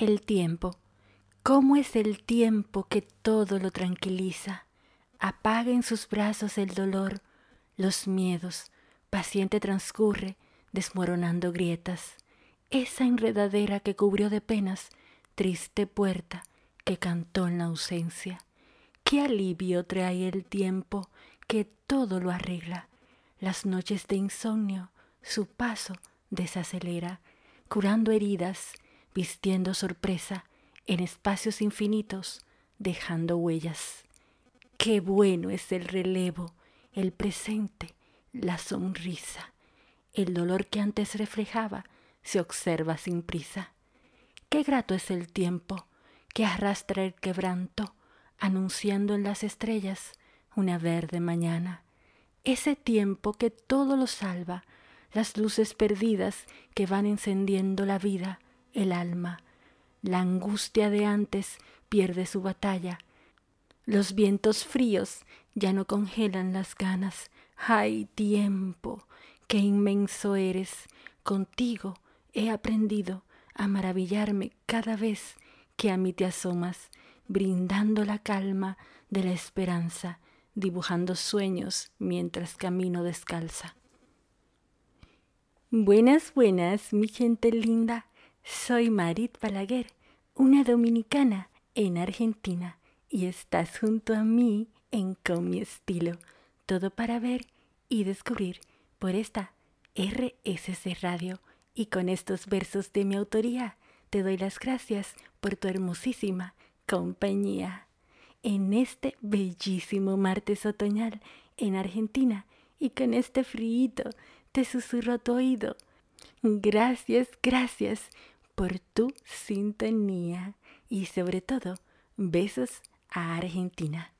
El tiempo. ¿Cómo es el tiempo que todo lo tranquiliza? Apaga en sus brazos el dolor, los miedos, paciente transcurre, desmoronando grietas. Esa enredadera que cubrió de penas, triste puerta que cantó en la ausencia. Qué alivio trae el tiempo que todo lo arregla. Las noches de insomnio, su paso desacelera, curando heridas, vistiendo sorpresa en espacios infinitos, dejando huellas. Qué bueno es el relevo, el presente, la sonrisa. El dolor que antes reflejaba se observa sin prisa. Qué grato es el tiempo que arrastra el quebranto, anunciando en las estrellas una verde mañana. Ese tiempo que todo lo salva, las luces perdidas que van encendiendo la vida, el alma. La angustia de antes pierde su batalla. Los vientos fríos ya no congelan las ganas. ¡Ay, tiempo! ¡Qué inmenso eres! Contigo he aprendido a maravillarme cada vez que a mí te asomas, brindando la calma de la esperanza, dibujando sueños mientras camino descalza. Buenas, buenas, mi gente linda. Soy Marit Balaguer, una dominicana en Argentina, y estás junto a mí en Con mi estilo. Todo para ver y descubrir por esta RSC Radio. Y con estos versos de mi autoría, te doy las gracias por tu hermosísima compañía. En este bellísimo martes otoñal en Argentina y con este frío te susurro a tu oído. Gracias, gracias por tu sintonía y sobre todo besos a Argentina.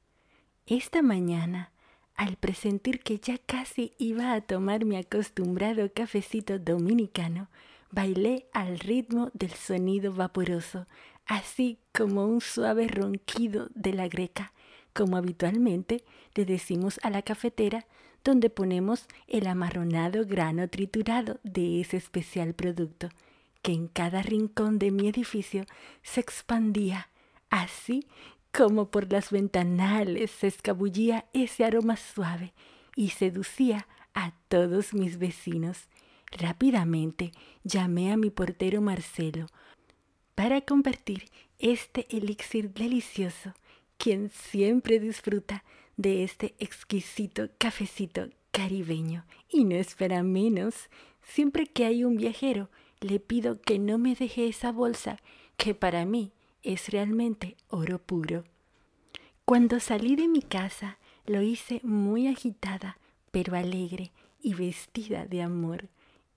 Esta mañana, al presentir que ya casi iba a tomar mi acostumbrado cafecito dominicano, bailé al ritmo del sonido vaporoso, así como un suave ronquido de la greca, como habitualmente le decimos a la cafetera donde ponemos el amarronado grano triturado de ese especial producto, que en cada rincón de mi edificio se expandía, así como por las ventanales se escabullía ese aroma suave y seducía a todos mis vecinos. Rápidamente llamé a mi portero Marcelo para convertir este elixir delicioso, quien siempre disfruta de este exquisito cafecito caribeño y no espera menos. Siempre que hay un viajero, le pido que no me deje esa bolsa, que para mí es realmente oro puro. Cuando salí de mi casa, lo hice muy agitada, pero alegre y vestida de amor,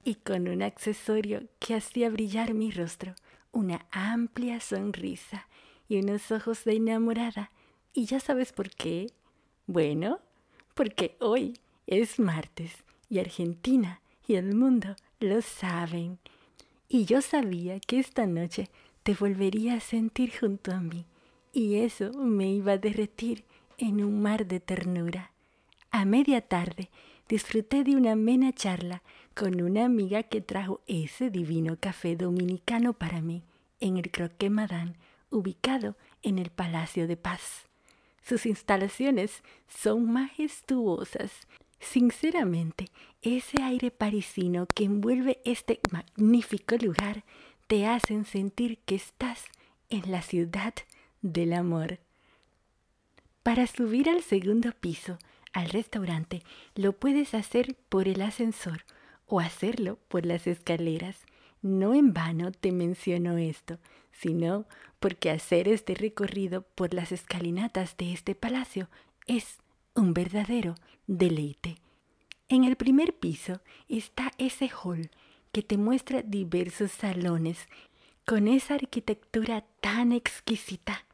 y con un accesorio que hacía brillar mi rostro, una amplia sonrisa y unos ojos de enamorada. ¿Y ya sabes por qué? Bueno, porque hoy es martes y Argentina y el mundo lo saben. Y yo sabía que esta noche te volvería a sentir junto a mí y eso me iba a derretir en un mar de ternura. A media tarde disfruté de una amena charla con una amiga que trajo ese divino café dominicano para mí en el Croque Madame, ubicado en el Palacio de Paz. Sus instalaciones son majestuosas. Sinceramente, ese aire parisino que envuelve este magnífico lugar te hacen sentir que estás en la ciudad del amor. Para subir al segundo piso, al restaurante, lo puedes hacer por el ascensor o hacerlo por las escaleras. No en vano te menciono esto, sino porque hacer este recorrido por las escalinatas de este palacio es un verdadero deleite. En el primer piso está ese hall que te muestra diversos salones con esa arquitectura tan exquisita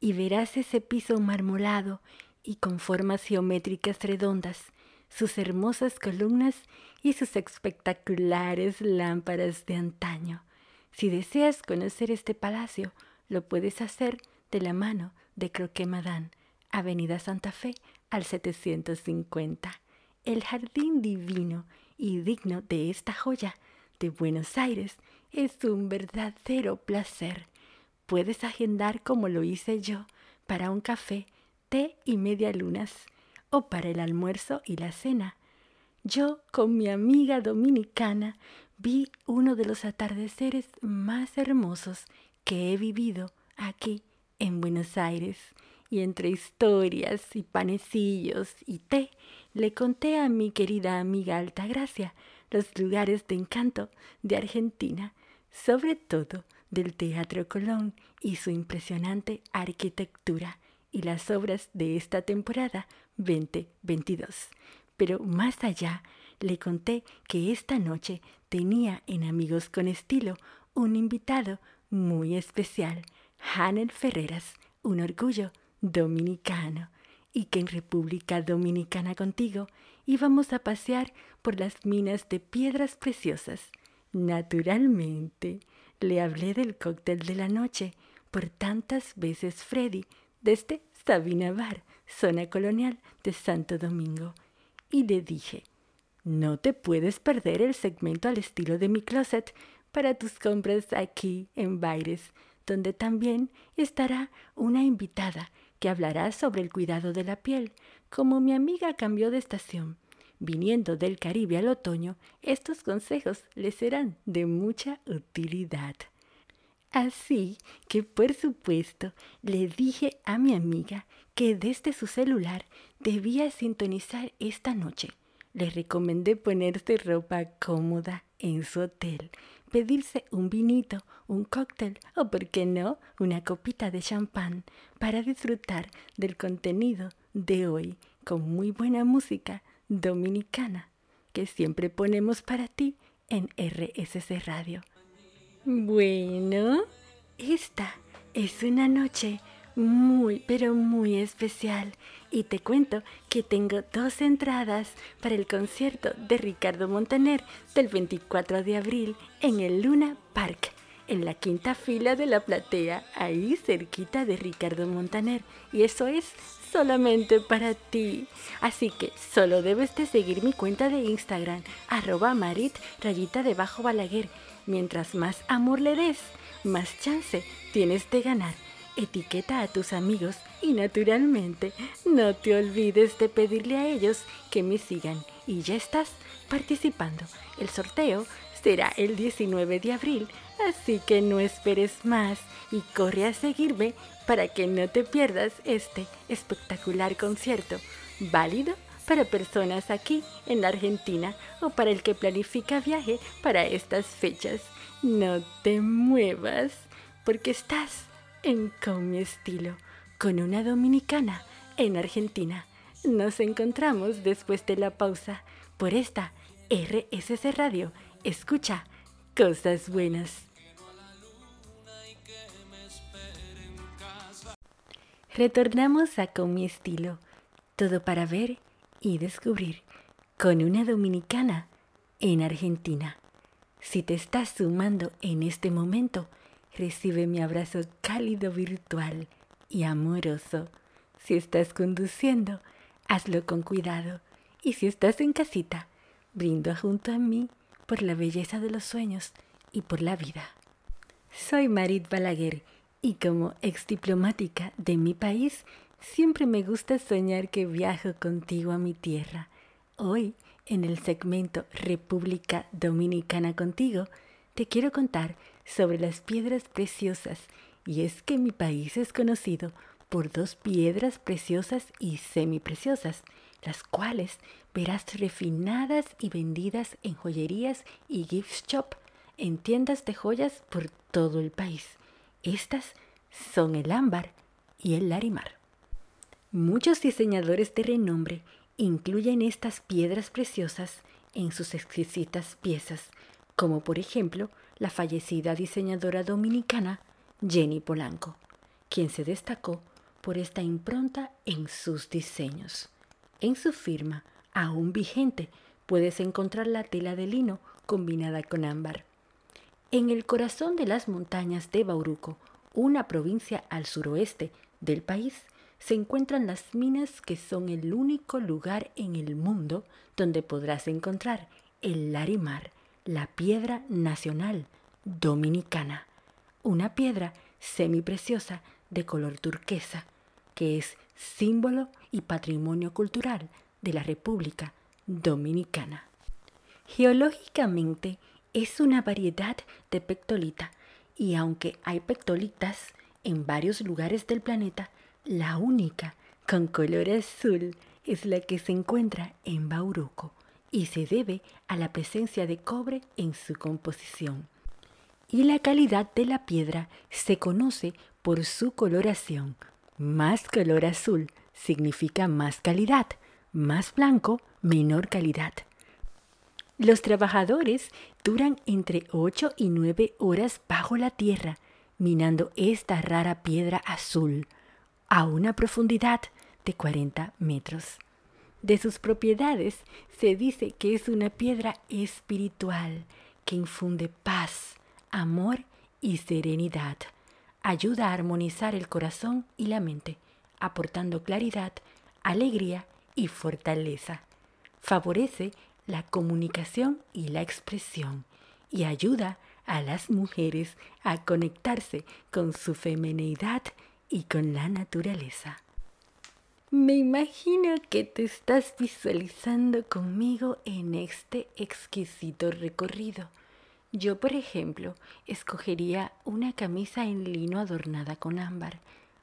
y verás ese piso marmolado y con formas geométricas redondas, sus hermosas columnas y sus espectaculares lámparas de antaño. Si deseas conocer este palacio, lo puedes hacer de la mano de Croque Madame, Avenida Santa Fe al 750. El jardín divino y digno de esta joya de Buenos Aires es un verdadero placer. puedes agendar como lo hice yo para un café, té y media lunas, o para el almuerzo y la cena. Yo con mi amiga dominicana vi uno de los atardeceres más hermosos que he vivido aquí en Buenos Aires y entre historias y panecillos y té le conté a mi querida amiga Altagracia los lugares de encanto de Argentina, sobre todo del Teatro Colón y su impresionante arquitectura y las obras de esta temporada 2022. Pero más allá, le conté que esta noche tenía en Amigos con Estilo un invitado muy especial, Hanel Ferreras, un orgullo dominicano, y que en República Dominicana contigo íbamos a pasear por las minas de piedras preciosas. Naturalmente, le hablé del cóctel de la noche por tantas veces Freddy desde Sabina Bar, zona colonial de Santo Domingo, y le dije, no te puedes perder el segmento al estilo de mi closet para tus compras aquí en Baires, donde también estará una invitada que hablará sobre el cuidado de la piel. Como mi amiga cambió de estación, viniendo del Caribe al otoño, estos consejos le serán de mucha utilidad. Así que, por supuesto, le dije a mi amiga que desde su celular debía sintonizar esta noche. Le recomendé ponerse ropa cómoda en su hotel, pedirse un vinito, un cóctel o, por qué no, una copita de champán para disfrutar del contenido de hoy con muy buena música dominicana que siempre ponemos para ti en RSC Radio. Bueno, esta es una noche muy, pero muy especial y te cuento que tengo dos entradas para el concierto de Ricardo Montaner del 24 de abril en el Luna Park, en la quinta fila de la platea, ahí cerquita de Ricardo Montaner. Y eso es solamente para ti. Así que solo debes de seguir mi cuenta de Instagram, arroba marit rayita debajo balaguer. Mientras más amor le des, más chance tienes de ganar etiqueta a tus amigos y naturalmente no te olvides de pedirle a ellos que me sigan y ya estás participando. El sorteo será el 19 de abril, así que no esperes más y corre a seguirme para que no te pierdas este espectacular concierto, válido para personas aquí en la Argentina o para el que planifica viaje para estas fechas. No te muevas porque estás en Con mi estilo, con una dominicana en Argentina. Nos encontramos después de la pausa por esta RSC Radio. Escucha cosas buenas. Retornamos a Con mi estilo, todo para ver y descubrir con una dominicana en Argentina. Si te estás sumando en este momento, Recibe mi abrazo cálido virtual y amoroso. Si estás conduciendo, hazlo con cuidado. Y si estás en casita, brindo junto a mí por la belleza de los sueños y por la vida. Soy Marit Balaguer y como ex diplomática de mi país, siempre me gusta soñar que viajo contigo a mi tierra. Hoy, en el segmento República Dominicana contigo, te quiero contar sobre las piedras preciosas, y es que mi país es conocido por dos piedras preciosas y semipreciosas, las cuales verás refinadas y vendidas en joyerías y gift shop, en tiendas de joyas por todo el país. Estas son el ámbar y el larimar. Muchos diseñadores de renombre incluyen estas piedras preciosas en sus exquisitas piezas, como por ejemplo la fallecida diseñadora dominicana Jenny Polanco, quien se destacó por esta impronta en sus diseños. En su firma, aún vigente, puedes encontrar la tela de lino combinada con ámbar. En el corazón de las montañas de Bauruco, una provincia al suroeste del país, se encuentran las minas que son el único lugar en el mundo donde podrás encontrar el larimar, la piedra nacional dominicana, una piedra semipreciosa de color turquesa, que es símbolo y patrimonio cultural de la República Dominicana. Geológicamente es una variedad de pectolita y aunque hay pectolitas en varios lugares del planeta, la única con color azul es la que se encuentra en Bauruco y se debe a la presencia de cobre en su composición. Y la calidad de la piedra se conoce por su coloración. Más color azul significa más calidad, más blanco, menor calidad. Los trabajadores duran entre 8 y 9 horas bajo la tierra, minando esta rara piedra azul a una profundidad de 40 metros. De sus propiedades se dice que es una piedra espiritual que infunde paz, amor y serenidad. Ayuda a armonizar el corazón y la mente, aportando claridad, alegría y fortaleza. Favorece la comunicación y la expresión y ayuda a las mujeres a conectarse con su feminidad y con la naturaleza. Me imagino que te estás visualizando conmigo en este exquisito recorrido. Yo, por ejemplo, escogería una camisa en lino adornada con ámbar,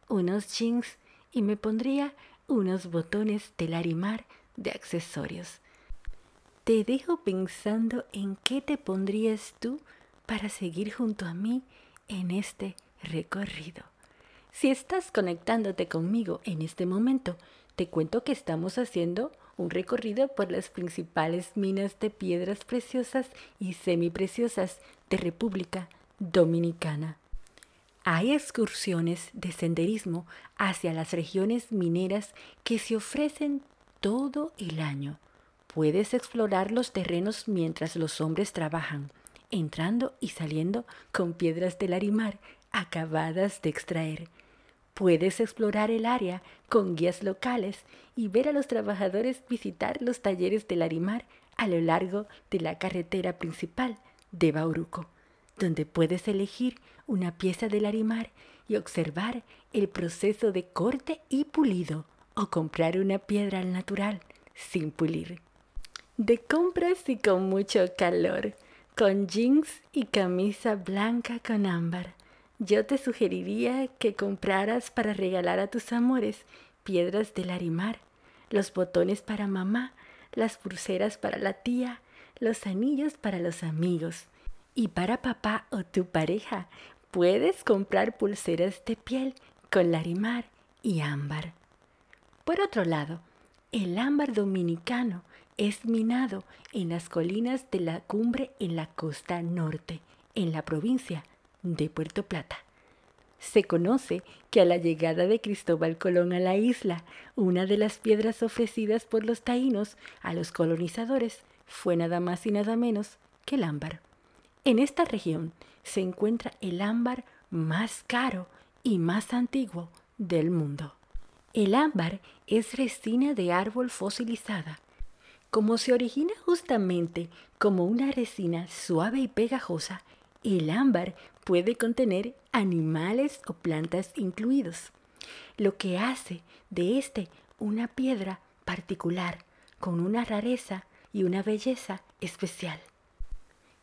unos jeans y me pondría unos botones de larimar de accesorios. Te dejo pensando en qué te pondrías tú para seguir junto a mí en este recorrido. Si estás conectándote conmigo en este momento, te cuento que estamos haciendo un recorrido por las principales minas de piedras preciosas y semipreciosas de República Dominicana. Hay excursiones de senderismo hacia las regiones mineras que se ofrecen todo el año. Puedes explorar los terrenos mientras los hombres trabajan, entrando y saliendo con piedras del arimar acabadas de extraer. Puedes explorar el área con guías locales y ver a los trabajadores visitar los talleres del Arimar a lo largo de la carretera principal de Bauruco, donde puedes elegir una pieza del Arimar y observar el proceso de corte y pulido o comprar una piedra al natural sin pulir. De compras y con mucho calor, con jeans y camisa blanca con ámbar yo te sugeriría que compraras para regalar a tus amores piedras del arimar, los botones para mamá, las pulseras para la tía, los anillos para los amigos. Y para papá o tu pareja, puedes comprar pulseras de piel con larimar y ámbar. Por otro lado, el ámbar dominicano es minado en las colinas de la cumbre en la costa norte, en la provincia de Puerto Plata. Se conoce que a la llegada de Cristóbal Colón a la isla, una de las piedras ofrecidas por los taínos a los colonizadores fue nada más y nada menos que el ámbar. En esta región se encuentra el ámbar más caro y más antiguo del mundo. El ámbar es resina de árbol fosilizada. Como se origina justamente como una resina suave y pegajosa, el ámbar puede contener animales o plantas incluidos, lo que hace de este una piedra particular, con una rareza y una belleza especial.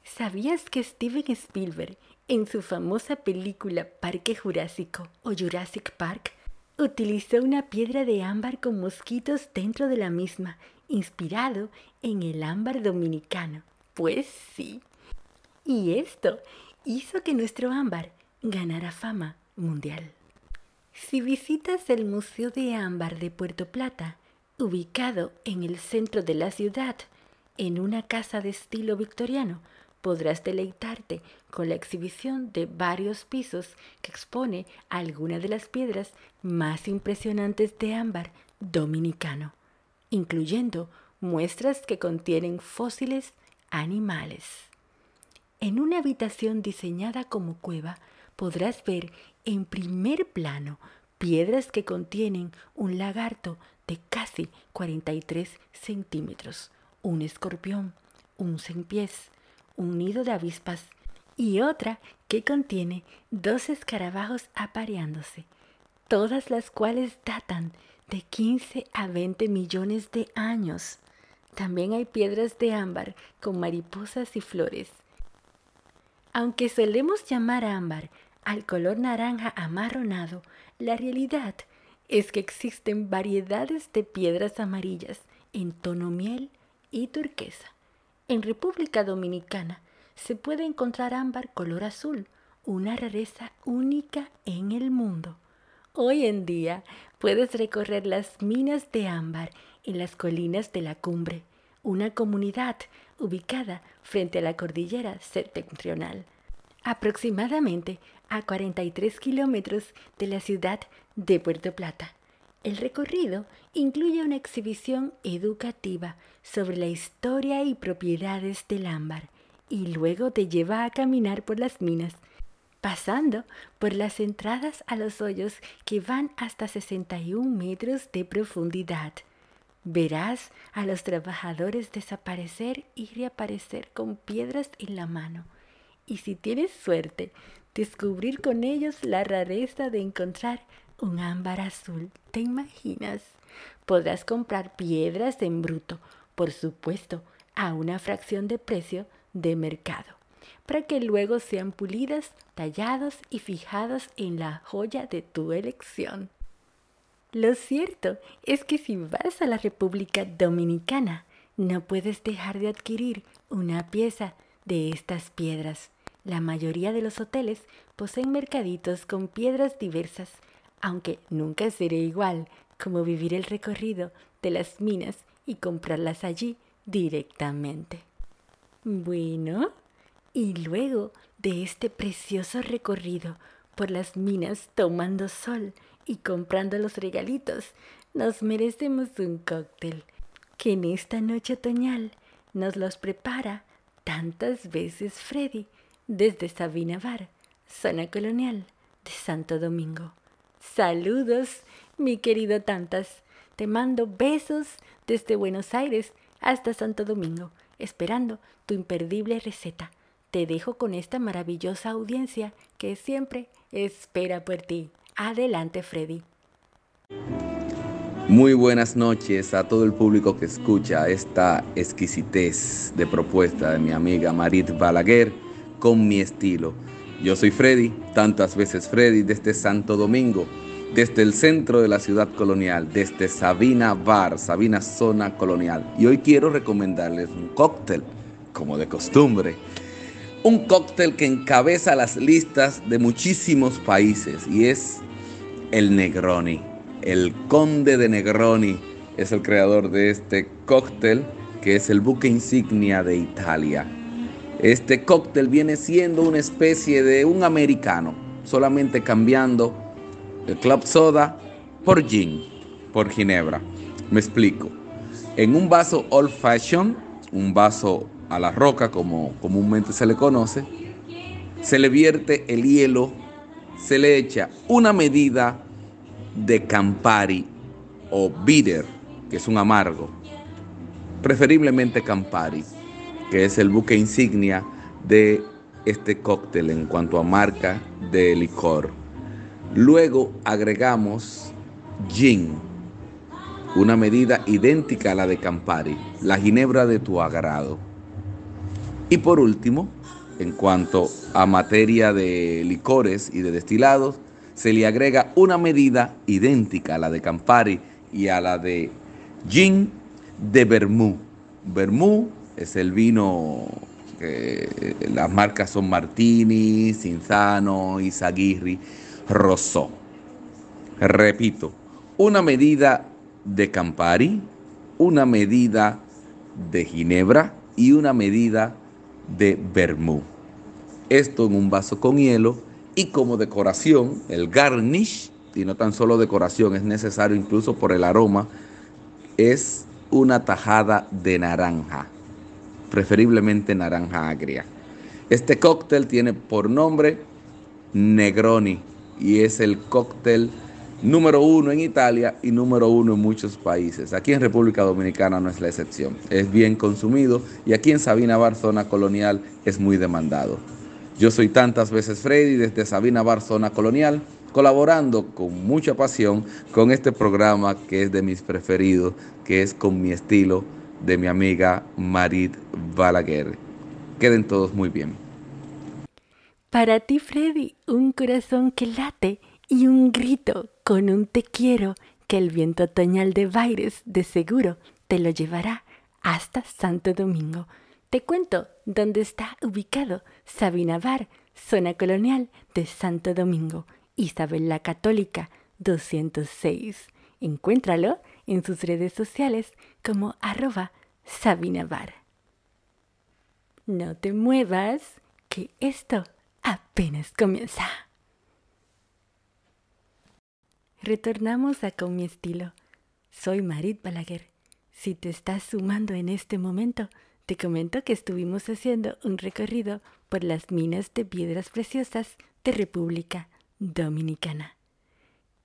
¿Sabías que Steven Spielberg, en su famosa película Parque Jurásico o Jurassic Park, utilizó una piedra de ámbar con mosquitos dentro de la misma, inspirado en el ámbar dominicano? Pues sí. Y esto hizo que nuestro ámbar ganara fama mundial. Si visitas el Museo de Ámbar de Puerto Plata, ubicado en el centro de la ciudad, en una casa de estilo victoriano, podrás deleitarte con la exhibición de varios pisos que expone algunas de las piedras más impresionantes de ámbar dominicano, incluyendo muestras que contienen fósiles animales. En una habitación diseñada como cueva podrás ver en primer plano piedras que contienen un lagarto de casi 43 centímetros, un escorpión, un pies, un nido de avispas y otra que contiene dos escarabajos apareándose, todas las cuales datan de 15 a 20 millones de años. También hay piedras de ámbar con mariposas y flores. Aunque solemos llamar ámbar al color naranja amarronado, la realidad es que existen variedades de piedras amarillas en tono miel y turquesa. En República Dominicana se puede encontrar ámbar color azul, una rareza única en el mundo. Hoy en día puedes recorrer las minas de ámbar en las colinas de la cumbre, una comunidad ubicada frente a la cordillera septentrional, aproximadamente a 43 kilómetros de la ciudad de Puerto Plata. El recorrido incluye una exhibición educativa sobre la historia y propiedades del ámbar y luego te lleva a caminar por las minas pasando por las entradas a los hoyos que van hasta 61 metros de profundidad. Verás a los trabajadores desaparecer y reaparecer con piedras en la mano. Y si tienes suerte, descubrir con ellos la rareza de encontrar un ámbar azul. ¿Te imaginas? Podrás comprar piedras en bruto, por supuesto, a una fracción de precio de mercado para que luego sean pulidas, tallados y fijados en la joya de tu elección. Lo cierto es que si vas a la República Dominicana, no puedes dejar de adquirir una pieza de estas piedras. La mayoría de los hoteles poseen mercaditos con piedras diversas, aunque nunca será igual como vivir el recorrido de las minas y comprarlas allí directamente. Bueno, y luego de este precioso recorrido por las minas tomando sol y comprando los regalitos, nos merecemos un cóctel que en esta noche otoñal nos los prepara tantas veces Freddy desde Sabina Bar, zona colonial de Santo Domingo. Saludos, mi querido Tantas. Te mando besos desde Buenos Aires hasta Santo Domingo, esperando tu imperdible receta te dejo con esta maravillosa audiencia que siempre espera por ti. Adelante, Freddy. Muy buenas noches a todo el público que escucha esta exquisitez de propuesta de mi amiga Marit Balaguer con mi estilo. Yo soy Freddy, tantas veces Freddy, desde Santo Domingo, desde el centro de la ciudad colonial, desde Sabina Bar, Sabina Zona Colonial. Y hoy quiero recomendarles un cóctel, como de costumbre un cóctel que encabeza las listas de muchísimos países y es el Negroni. El conde de Negroni es el creador de este cóctel que es el buque insignia de Italia. Este cóctel viene siendo una especie de un americano, solamente cambiando el club soda por gin, por ginebra. Me explico. En un vaso old fashion, un vaso a la roca, como comúnmente se le conoce, se le vierte el hielo, se le echa una medida de Campari o bitter, que es un amargo, preferiblemente Campari, que es el buque insignia de este cóctel en cuanto a marca de licor. Luego agregamos gin, una medida idéntica a la de Campari, la ginebra de tu agrado. Y por último, en cuanto a materia de licores y de destilados, se le agrega una medida idéntica a la de Campari y a la de gin de Bermú. Bermú es el vino, que las marcas son Martini, Cinzano, Izaguirri, Rosso. Repito, una medida de Campari, una medida de Ginebra y una medida de vermú. Esto en un vaso con hielo y como decoración, el garnish, y no tan solo decoración, es necesario incluso por el aroma, es una tajada de naranja, preferiblemente naranja agria. Este cóctel tiene por nombre Negroni y es el cóctel número uno en Italia y número uno en muchos países. Aquí en República Dominicana no es la excepción. Es bien consumido y aquí en Sabina Bar, zona colonial, es muy demandado. Yo soy tantas veces Freddy desde Sabina Bar Zona Colonial, colaborando con mucha pasión con este programa que es de mis preferidos, que es con mi estilo de mi amiga Marit Balaguer. Queden todos muy bien. Para ti, Freddy, un corazón que late y un grito con un te quiero que el viento otoñal de Baires de seguro te lo llevará hasta Santo Domingo. Te cuento dónde está ubicado Sabina Bar, zona colonial de Santo Domingo, Isabel la Católica 206. Encuéntralo en sus redes sociales como arroba Sabinabar. No te muevas, que esto apenas comienza. Retornamos a Con mi estilo. Soy Marit Balaguer. Si te estás sumando en este momento, te comento que estuvimos haciendo un recorrido por las minas de piedras preciosas de República Dominicana.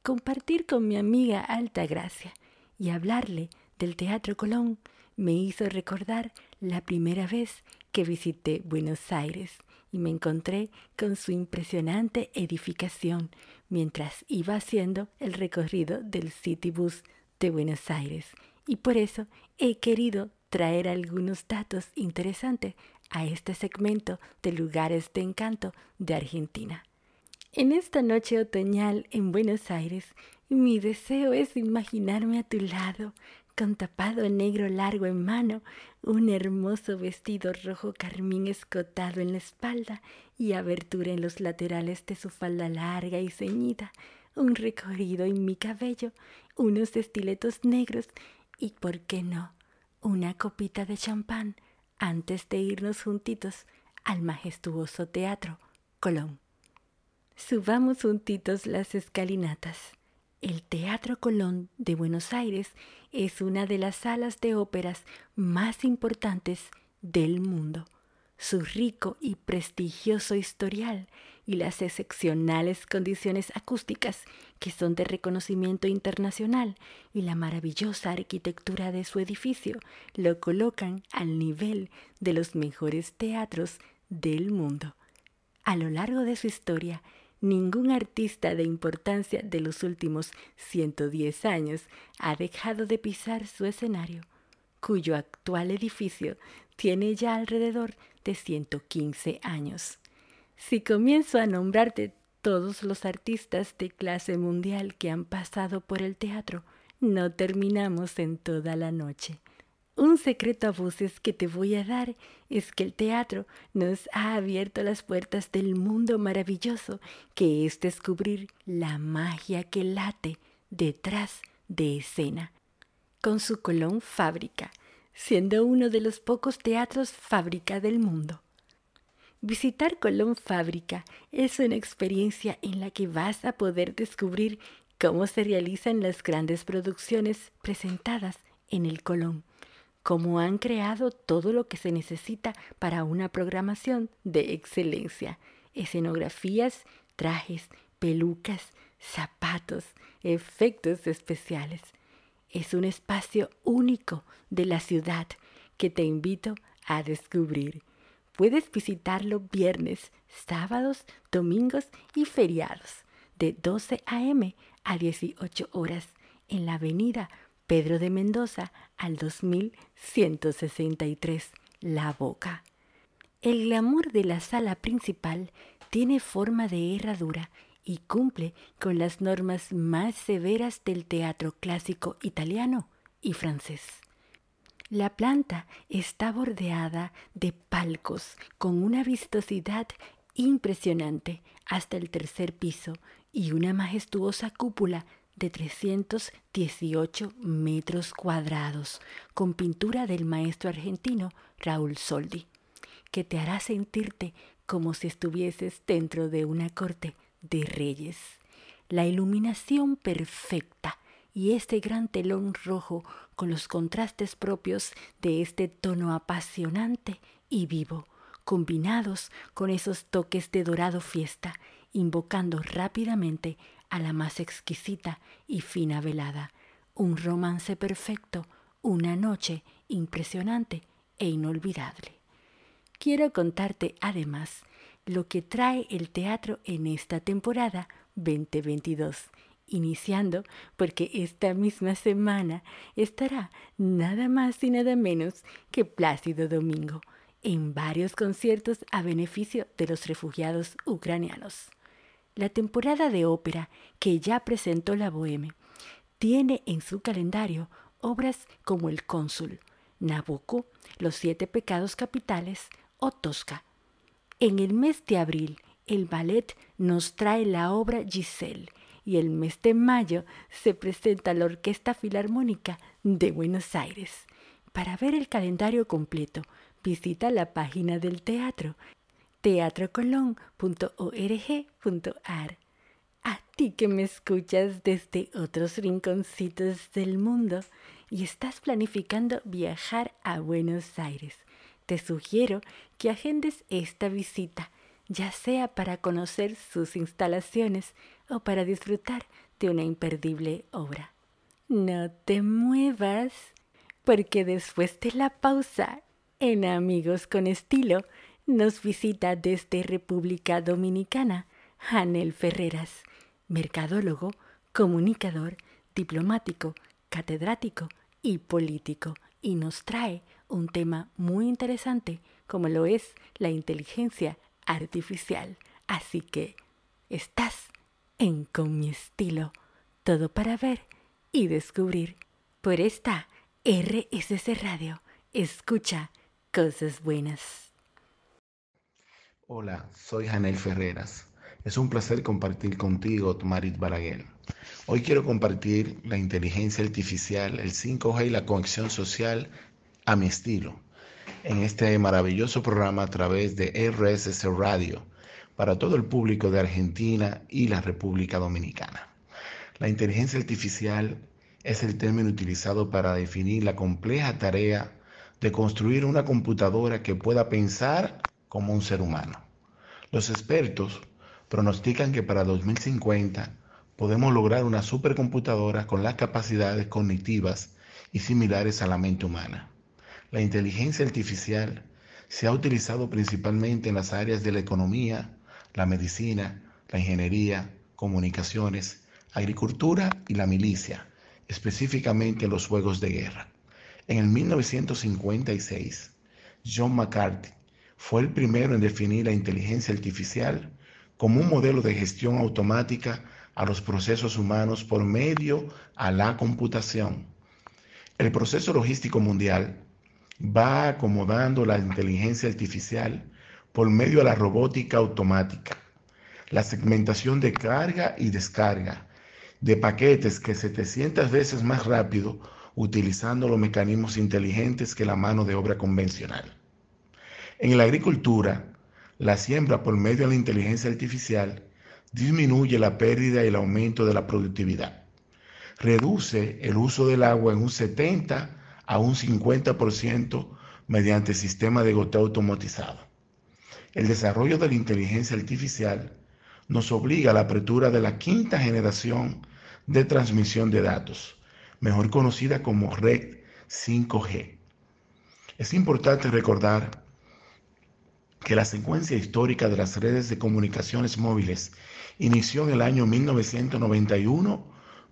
Compartir con mi amiga Alta Gracia y hablarle del Teatro Colón me hizo recordar la primera vez que visité Buenos Aires y me encontré con su impresionante edificación mientras iba haciendo el recorrido del City Bus de Buenos Aires y por eso he querido traer algunos datos interesantes a este segmento de lugares de encanto de Argentina. En esta noche otoñal en Buenos Aires, mi deseo es imaginarme a tu lado, con tapado negro largo en mano, un hermoso vestido rojo carmín escotado en la espalda y abertura en los laterales de su falda larga y ceñida, un recorrido en mi cabello, unos estiletos negros y, ¿por qué no?, una copita de champán antes de irnos juntitos al majestuoso teatro Colón. Subamos juntitos las escalinatas. El Teatro Colón de Buenos Aires es una de las salas de óperas más importantes del mundo. Su rico y prestigioso historial y las excepcionales condiciones acústicas que son de reconocimiento internacional y la maravillosa arquitectura de su edificio lo colocan al nivel de los mejores teatros del mundo. A lo largo de su historia, ningún artista de importancia de los últimos 110 años ha dejado de pisar su escenario, cuyo actual edificio tiene ya alrededor de 115 años. Si comienzo a nombrarte todos los artistas de clase mundial que han pasado por el teatro, no terminamos en toda la noche. Un secreto a voces que te voy a dar es que el teatro nos ha abierto las puertas del mundo maravilloso que es descubrir la magia que late detrás de escena, con su Colón Fábrica, siendo uno de los pocos teatros fábrica del mundo. Visitar Colón Fábrica es una experiencia en la que vas a poder descubrir cómo se realizan las grandes producciones presentadas en el Colón cómo han creado todo lo que se necesita para una programación de excelencia. Escenografías, trajes, pelucas, zapatos, efectos especiales. Es un espacio único de la ciudad que te invito a descubrir. Puedes visitarlo viernes, sábados, domingos y feriados, de 12 a.m. a 18 horas, en la avenida Pedro de Mendoza al 2163, La Boca. El glamour de la sala principal tiene forma de herradura y cumple con las normas más severas del teatro clásico italiano y francés. La planta está bordeada de palcos con una vistosidad impresionante hasta el tercer piso y una majestuosa cúpula de 318 metros cuadrados, con pintura del maestro argentino Raúl Soldi, que te hará sentirte como si estuvieses dentro de una corte de reyes. La iluminación perfecta y este gran telón rojo con los contrastes propios de este tono apasionante y vivo, combinados con esos toques de dorado fiesta, invocando rápidamente a la más exquisita y fina velada, un romance perfecto, una noche impresionante e inolvidable. Quiero contarte además lo que trae el teatro en esta temporada 2022 iniciando porque esta misma semana estará nada más y nada menos que Plácido Domingo en varios conciertos a beneficio de los refugiados ucranianos. La temporada de ópera que ya presentó la Boheme tiene en su calendario obras como El Cónsul, Nabucco, Los Siete Pecados Capitales o Tosca. En el mes de abril, el ballet nos trae la obra Giselle y el mes de mayo se presenta la Orquesta Filarmónica de Buenos Aires. Para ver el calendario completo, visita la página del teatro teatrocolón.org.ar. A ti que me escuchas desde otros rinconcitos del mundo y estás planificando viajar a Buenos Aires, te sugiero que agendes esta visita, ya sea para conocer sus instalaciones o para disfrutar de una imperdible obra. No te muevas, porque después de la pausa, en Amigos con Estilo, nos visita desde República Dominicana Hanel Ferreras, mercadólogo, comunicador, diplomático, catedrático y político, y nos trae un tema muy interesante como lo es la inteligencia artificial. Así que, ¿estás en Con mi estilo, todo para ver y descubrir. Por esta RSC Radio, escucha cosas buenas. Hola, soy Janel Ferreras. Es un placer compartir contigo, Marit Balaguer. Hoy quiero compartir la inteligencia artificial, el 5G y la conexión social a mi estilo en este maravilloso programa a través de RSS Radio para todo el público de Argentina y la República Dominicana. La inteligencia artificial es el término utilizado para definir la compleja tarea de construir una computadora que pueda pensar como un ser humano. Los expertos pronostican que para 2050 podemos lograr una supercomputadora con las capacidades cognitivas y similares a la mente humana. La inteligencia artificial se ha utilizado principalmente en las áreas de la economía, la medicina, la ingeniería, comunicaciones, agricultura y la milicia, específicamente en los juegos de guerra. En el 1956, John McCarthy fue el primero en definir la inteligencia artificial como un modelo de gestión automática a los procesos humanos por medio a la computación. El proceso logístico mundial va acomodando la inteligencia artificial por medio de la robótica automática, la segmentación de carga y descarga de paquetes que 700 veces más rápido utilizando los mecanismos inteligentes que la mano de obra convencional. En la agricultura, la siembra por medio de la inteligencia artificial disminuye la pérdida y el aumento de la productividad. Reduce el uso del agua en un 70 a un 50% mediante sistema de goteo automatizado. El desarrollo de la inteligencia artificial nos obliga a la apertura de la quinta generación de transmisión de datos, mejor conocida como red 5G. Es importante recordar que la secuencia histórica de las redes de comunicaciones móviles inició en el año 1991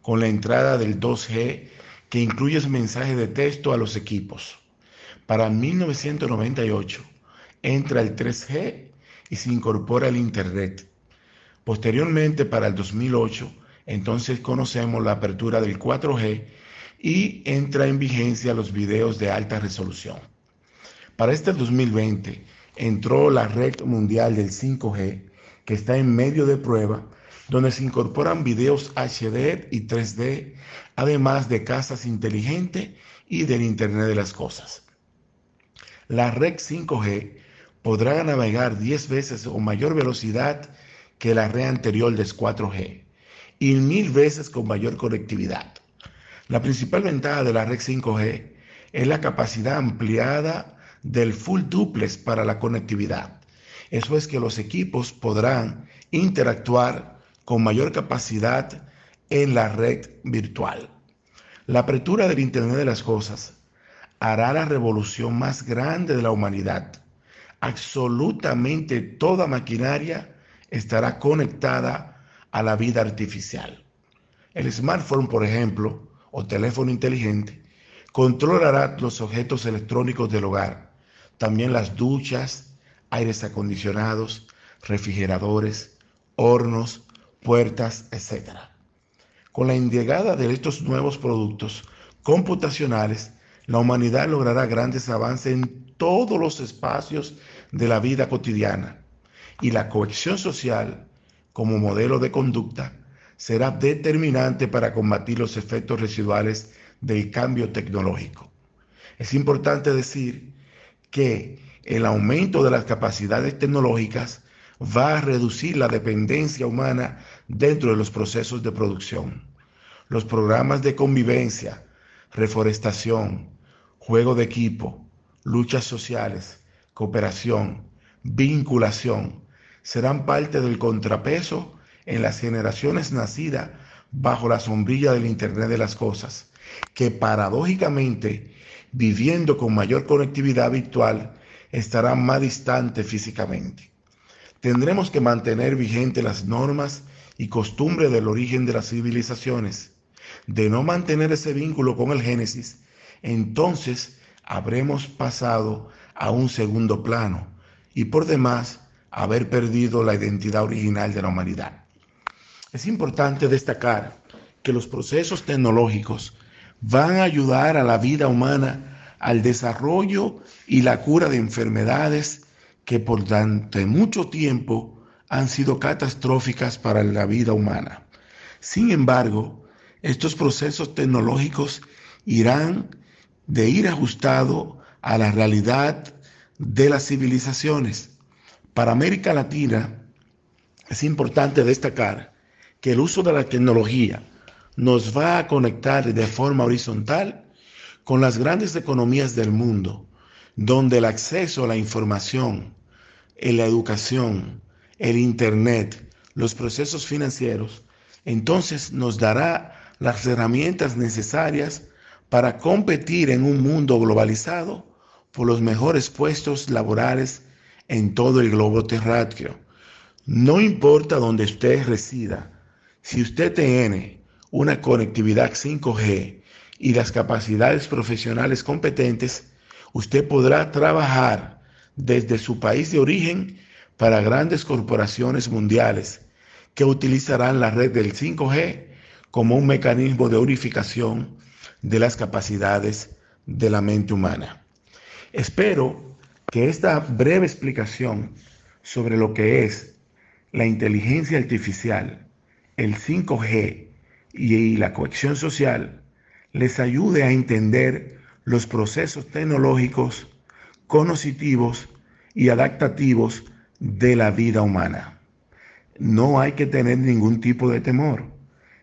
con la entrada del 2G que incluye mensajes de texto a los equipos. Para 1998 entra el 3G y se incorpora el Internet. Posteriormente, para el 2008, entonces conocemos la apertura del 4G y entra en vigencia los videos de alta resolución. Para este 2020 entró la red mundial del 5G, que está en medio de prueba, donde se incorporan videos HD y 3D, además de casas inteligentes y del Internet de las Cosas la red 5G podrá navegar 10 veces o mayor velocidad que la red anterior de 4G y mil veces con mayor conectividad. La principal ventaja de la red 5G es la capacidad ampliada del full duplex para la conectividad. Eso es que los equipos podrán interactuar con mayor capacidad en la red virtual. La apertura del Internet de las Cosas hará la revolución más grande de la humanidad absolutamente toda maquinaria estará conectada a la vida artificial. El smartphone, por ejemplo, o teléfono inteligente, controlará los objetos electrónicos del hogar, también las duchas, aires acondicionados, refrigeradores, hornos, puertas, etc. Con la llegada de estos nuevos productos computacionales, la humanidad logrará grandes avances en todos los espacios de la vida cotidiana y la cohesión social como modelo de conducta será determinante para combatir los efectos residuales del cambio tecnológico. Es importante decir que el aumento de las capacidades tecnológicas va a reducir la dependencia humana dentro de los procesos de producción. Los programas de convivencia, reforestación, juego de equipo, luchas sociales, cooperación, vinculación, serán parte del contrapeso en las generaciones nacidas bajo la sombrilla del Internet de las Cosas, que paradójicamente, viviendo con mayor conectividad virtual, estarán más distantes físicamente. Tendremos que mantener vigentes las normas y costumbres del origen de las civilizaciones. De no mantener ese vínculo con el Génesis, entonces habremos pasado a un segundo plano y por demás haber perdido la identidad original de la humanidad. Es importante destacar que los procesos tecnológicos van a ayudar a la vida humana al desarrollo y la cura de enfermedades que por durante mucho tiempo han sido catastróficas para la vida humana. Sin embargo, estos procesos tecnológicos irán de ir ajustado a la realidad de las civilizaciones. Para América Latina es importante destacar que el uso de la tecnología nos va a conectar de forma horizontal con las grandes economías del mundo, donde el acceso a la información, la educación, el Internet, los procesos financieros, entonces nos dará las herramientas necesarias para competir en un mundo globalizado por los mejores puestos laborales en todo el globo terráqueo. No importa dónde usted resida, si usted tiene una conectividad 5G y las capacidades profesionales competentes, usted podrá trabajar desde su país de origen para grandes corporaciones mundiales que utilizarán la red del 5G como un mecanismo de unificación de las capacidades de la mente humana. Espero que esta breve explicación sobre lo que es la inteligencia artificial, el 5G y la cohesión social les ayude a entender los procesos tecnológicos, cognitivos y adaptativos de la vida humana. No hay que tener ningún tipo de temor.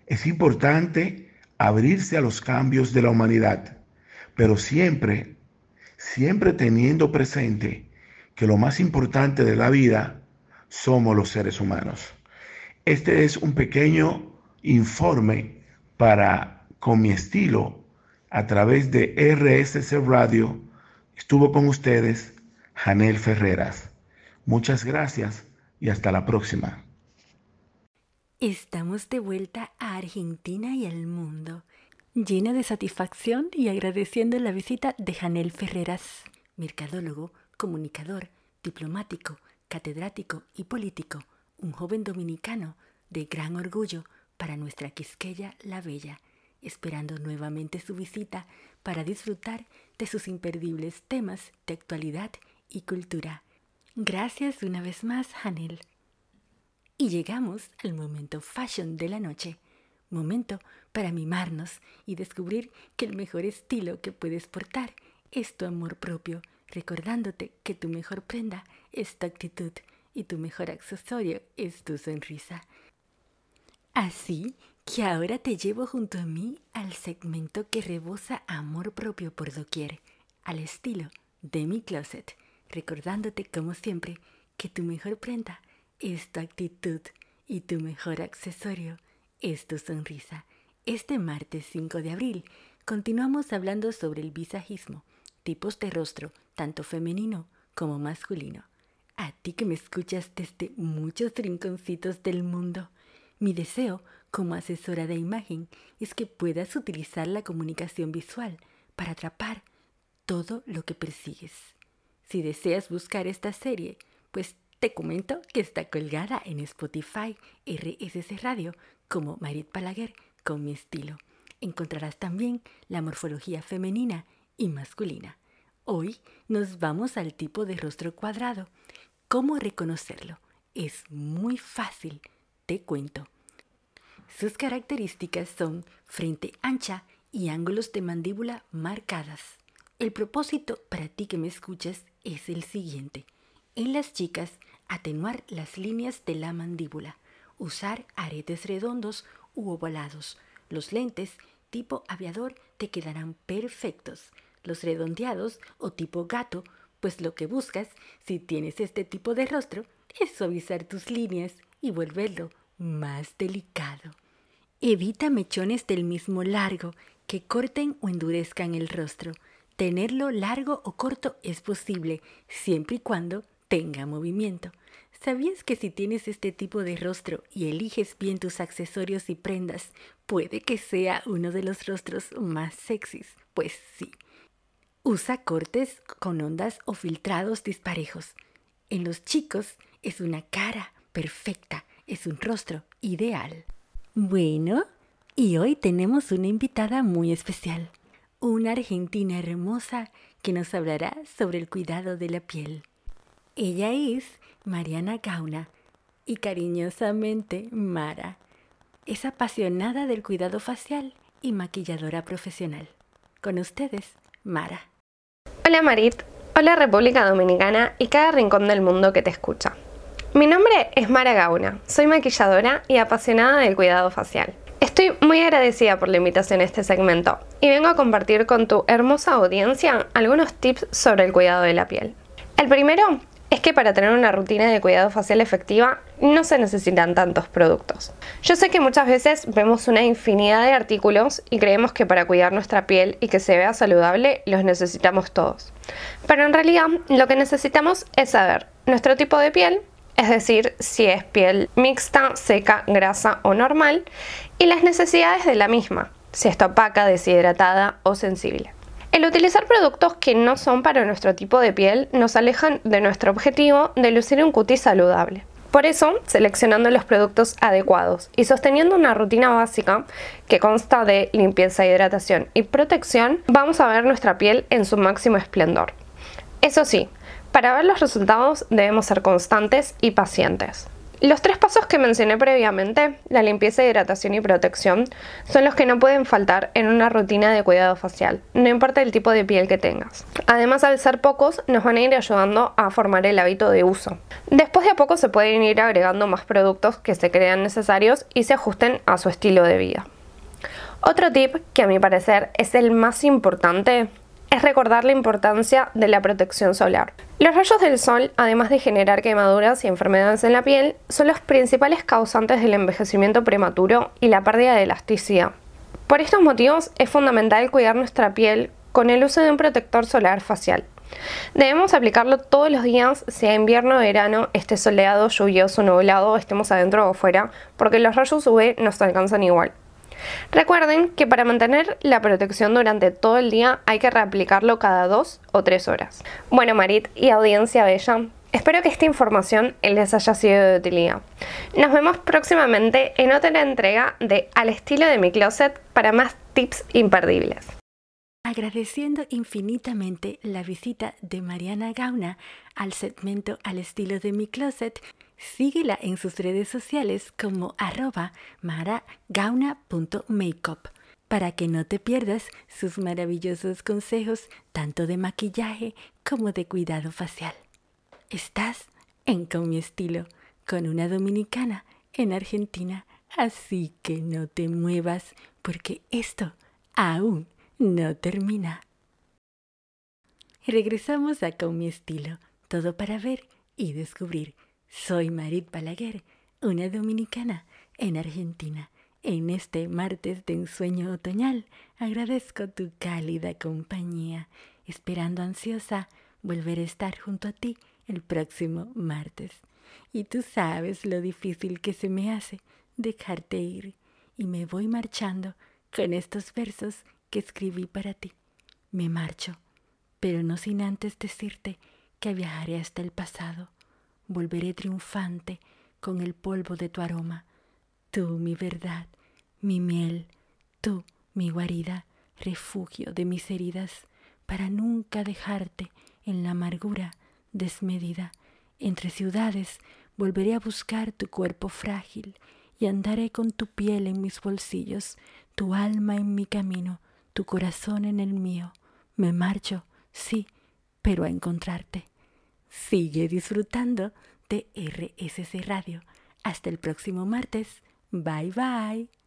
Es importante abrirse a los cambios de la humanidad, pero siempre, siempre teniendo presente que lo más importante de la vida somos los seres humanos. Este es un pequeño informe para, con mi estilo, a través de RSC Radio, estuvo con ustedes Janel Ferreras. Muchas gracias y hasta la próxima. Estamos de vuelta a Argentina y al mundo, llena de satisfacción y agradeciendo la visita de Janel Ferreras, mercadólogo, comunicador, diplomático, catedrático y político, un joven dominicano de gran orgullo para nuestra Quisqueya la Bella, esperando nuevamente su visita para disfrutar de sus imperdibles temas de actualidad y cultura. Gracias una vez más, Janel. Y llegamos al momento fashion de la noche, momento para mimarnos y descubrir que el mejor estilo que puedes portar es tu amor propio, recordándote que tu mejor prenda es tu actitud y tu mejor accesorio es tu sonrisa. Así que ahora te llevo junto a mí al segmento que rebosa amor propio por doquier, al estilo de mi closet, recordándote como siempre que tu mejor prenda es tu actitud y tu mejor accesorio es tu sonrisa. Este martes 5 de abril continuamos hablando sobre el visajismo, tipos de rostro, tanto femenino como masculino. a ti que me escuchas desde muchos rinconcitos del mundo. Mi deseo como asesora de imagen es que puedas utilizar la comunicación visual para atrapar todo lo que persigues. Si deseas buscar esta serie, pues te comento que está colgada en Spotify RSS Radio como Marit Palaguer con mi estilo. Encontrarás también la morfología femenina y masculina. Hoy nos vamos al tipo de rostro cuadrado. ¿Cómo reconocerlo? Es muy fácil, te cuento. Sus características son frente ancha y ángulos de mandíbula marcadas. El propósito para ti que me escuchas es el siguiente. En las chicas, atenuar las líneas de la mandíbula, usar aretes redondos u ovalados. Los lentes tipo aviador te quedarán perfectos. Los redondeados o tipo gato, pues lo que buscas, si tienes este tipo de rostro, es suavizar tus líneas y volverlo más delicado. Evita mechones del mismo largo que corten o endurezcan el rostro. Tenerlo largo o corto es posible, siempre y cuando tenga movimiento. ¿Sabías que si tienes este tipo de rostro y eliges bien tus accesorios y prendas, puede que sea uno de los rostros más sexys? Pues sí. Usa cortes con ondas o filtrados disparejos. En los chicos es una cara perfecta, es un rostro ideal. Bueno, y hoy tenemos una invitada muy especial, una argentina hermosa que nos hablará sobre el cuidado de la piel. Ella es Mariana Gauna y cariñosamente Mara. Es apasionada del cuidado facial y maquilladora profesional. Con ustedes, Mara. Hola Marit, hola República Dominicana y cada rincón del mundo que te escucha. Mi nombre es Mara Gauna, soy maquilladora y apasionada del cuidado facial. Estoy muy agradecida por la invitación a este segmento y vengo a compartir con tu hermosa audiencia algunos tips sobre el cuidado de la piel. El primero es que para tener una rutina de cuidado facial efectiva no se necesitan tantos productos. Yo sé que muchas veces vemos una infinidad de artículos y creemos que para cuidar nuestra piel y que se vea saludable los necesitamos todos. Pero en realidad lo que necesitamos es saber nuestro tipo de piel, es decir, si es piel mixta, seca, grasa o normal, y las necesidades de la misma, si está opaca, deshidratada o sensible. El utilizar productos que no son para nuestro tipo de piel nos alejan de nuestro objetivo de lucir un cutis saludable. Por eso, seleccionando los productos adecuados y sosteniendo una rutina básica que consta de limpieza, hidratación y protección, vamos a ver nuestra piel en su máximo esplendor. Eso sí, para ver los resultados debemos ser constantes y pacientes. Los tres pasos que mencioné previamente, la limpieza, hidratación y protección, son los que no pueden faltar en una rutina de cuidado facial, no importa el tipo de piel que tengas. Además, al ser pocos, nos van a ir ayudando a formar el hábito de uso. Después de a poco se pueden ir agregando más productos que se crean necesarios y se ajusten a su estilo de vida. Otro tip que a mi parecer es el más importante es recordar la importancia de la protección solar. Los rayos del sol, además de generar quemaduras y enfermedades en la piel, son los principales causantes del envejecimiento prematuro y la pérdida de elasticidad. Por estos motivos es fundamental cuidar nuestra piel con el uso de un protector solar facial. Debemos aplicarlo todos los días, sea invierno o verano, esté soleado, lluvioso, nublado, estemos adentro o afuera, porque los rayos UV nos alcanzan igual. Recuerden que para mantener la protección durante todo el día hay que reaplicarlo cada dos o tres horas. Bueno, Marit y audiencia bella, espero que esta información les haya sido de utilidad. Nos vemos próximamente en otra entrega de Al estilo de mi closet para más tips imperdibles. Agradeciendo infinitamente la visita de Mariana Gauna al segmento Al estilo de mi closet, Síguela en sus redes sociales como arroba maragauna.makeup para que no te pierdas sus maravillosos consejos tanto de maquillaje como de cuidado facial. Estás en Con mi estilo, con una dominicana en Argentina, así que no te muevas porque esto aún no termina. Regresamos a Con mi estilo, todo para ver y descubrir soy Marit Balaguer, una dominicana en Argentina. En este martes de ensueño otoñal agradezco tu cálida compañía, esperando ansiosa volver a estar junto a ti el próximo martes. Y tú sabes lo difícil que se me hace dejarte ir y me voy marchando con estos versos que escribí para ti. Me marcho, pero no sin antes decirte que viajaré hasta el pasado. Volveré triunfante con el polvo de tu aroma. Tú, mi verdad, mi miel, tú, mi guarida, refugio de mis heridas, para nunca dejarte en la amargura desmedida. Entre ciudades volveré a buscar tu cuerpo frágil y andaré con tu piel en mis bolsillos, tu alma en mi camino, tu corazón en el mío. Me marcho, sí, pero a encontrarte. Sigue disfrutando de RSC Radio. Hasta el próximo martes. Bye bye.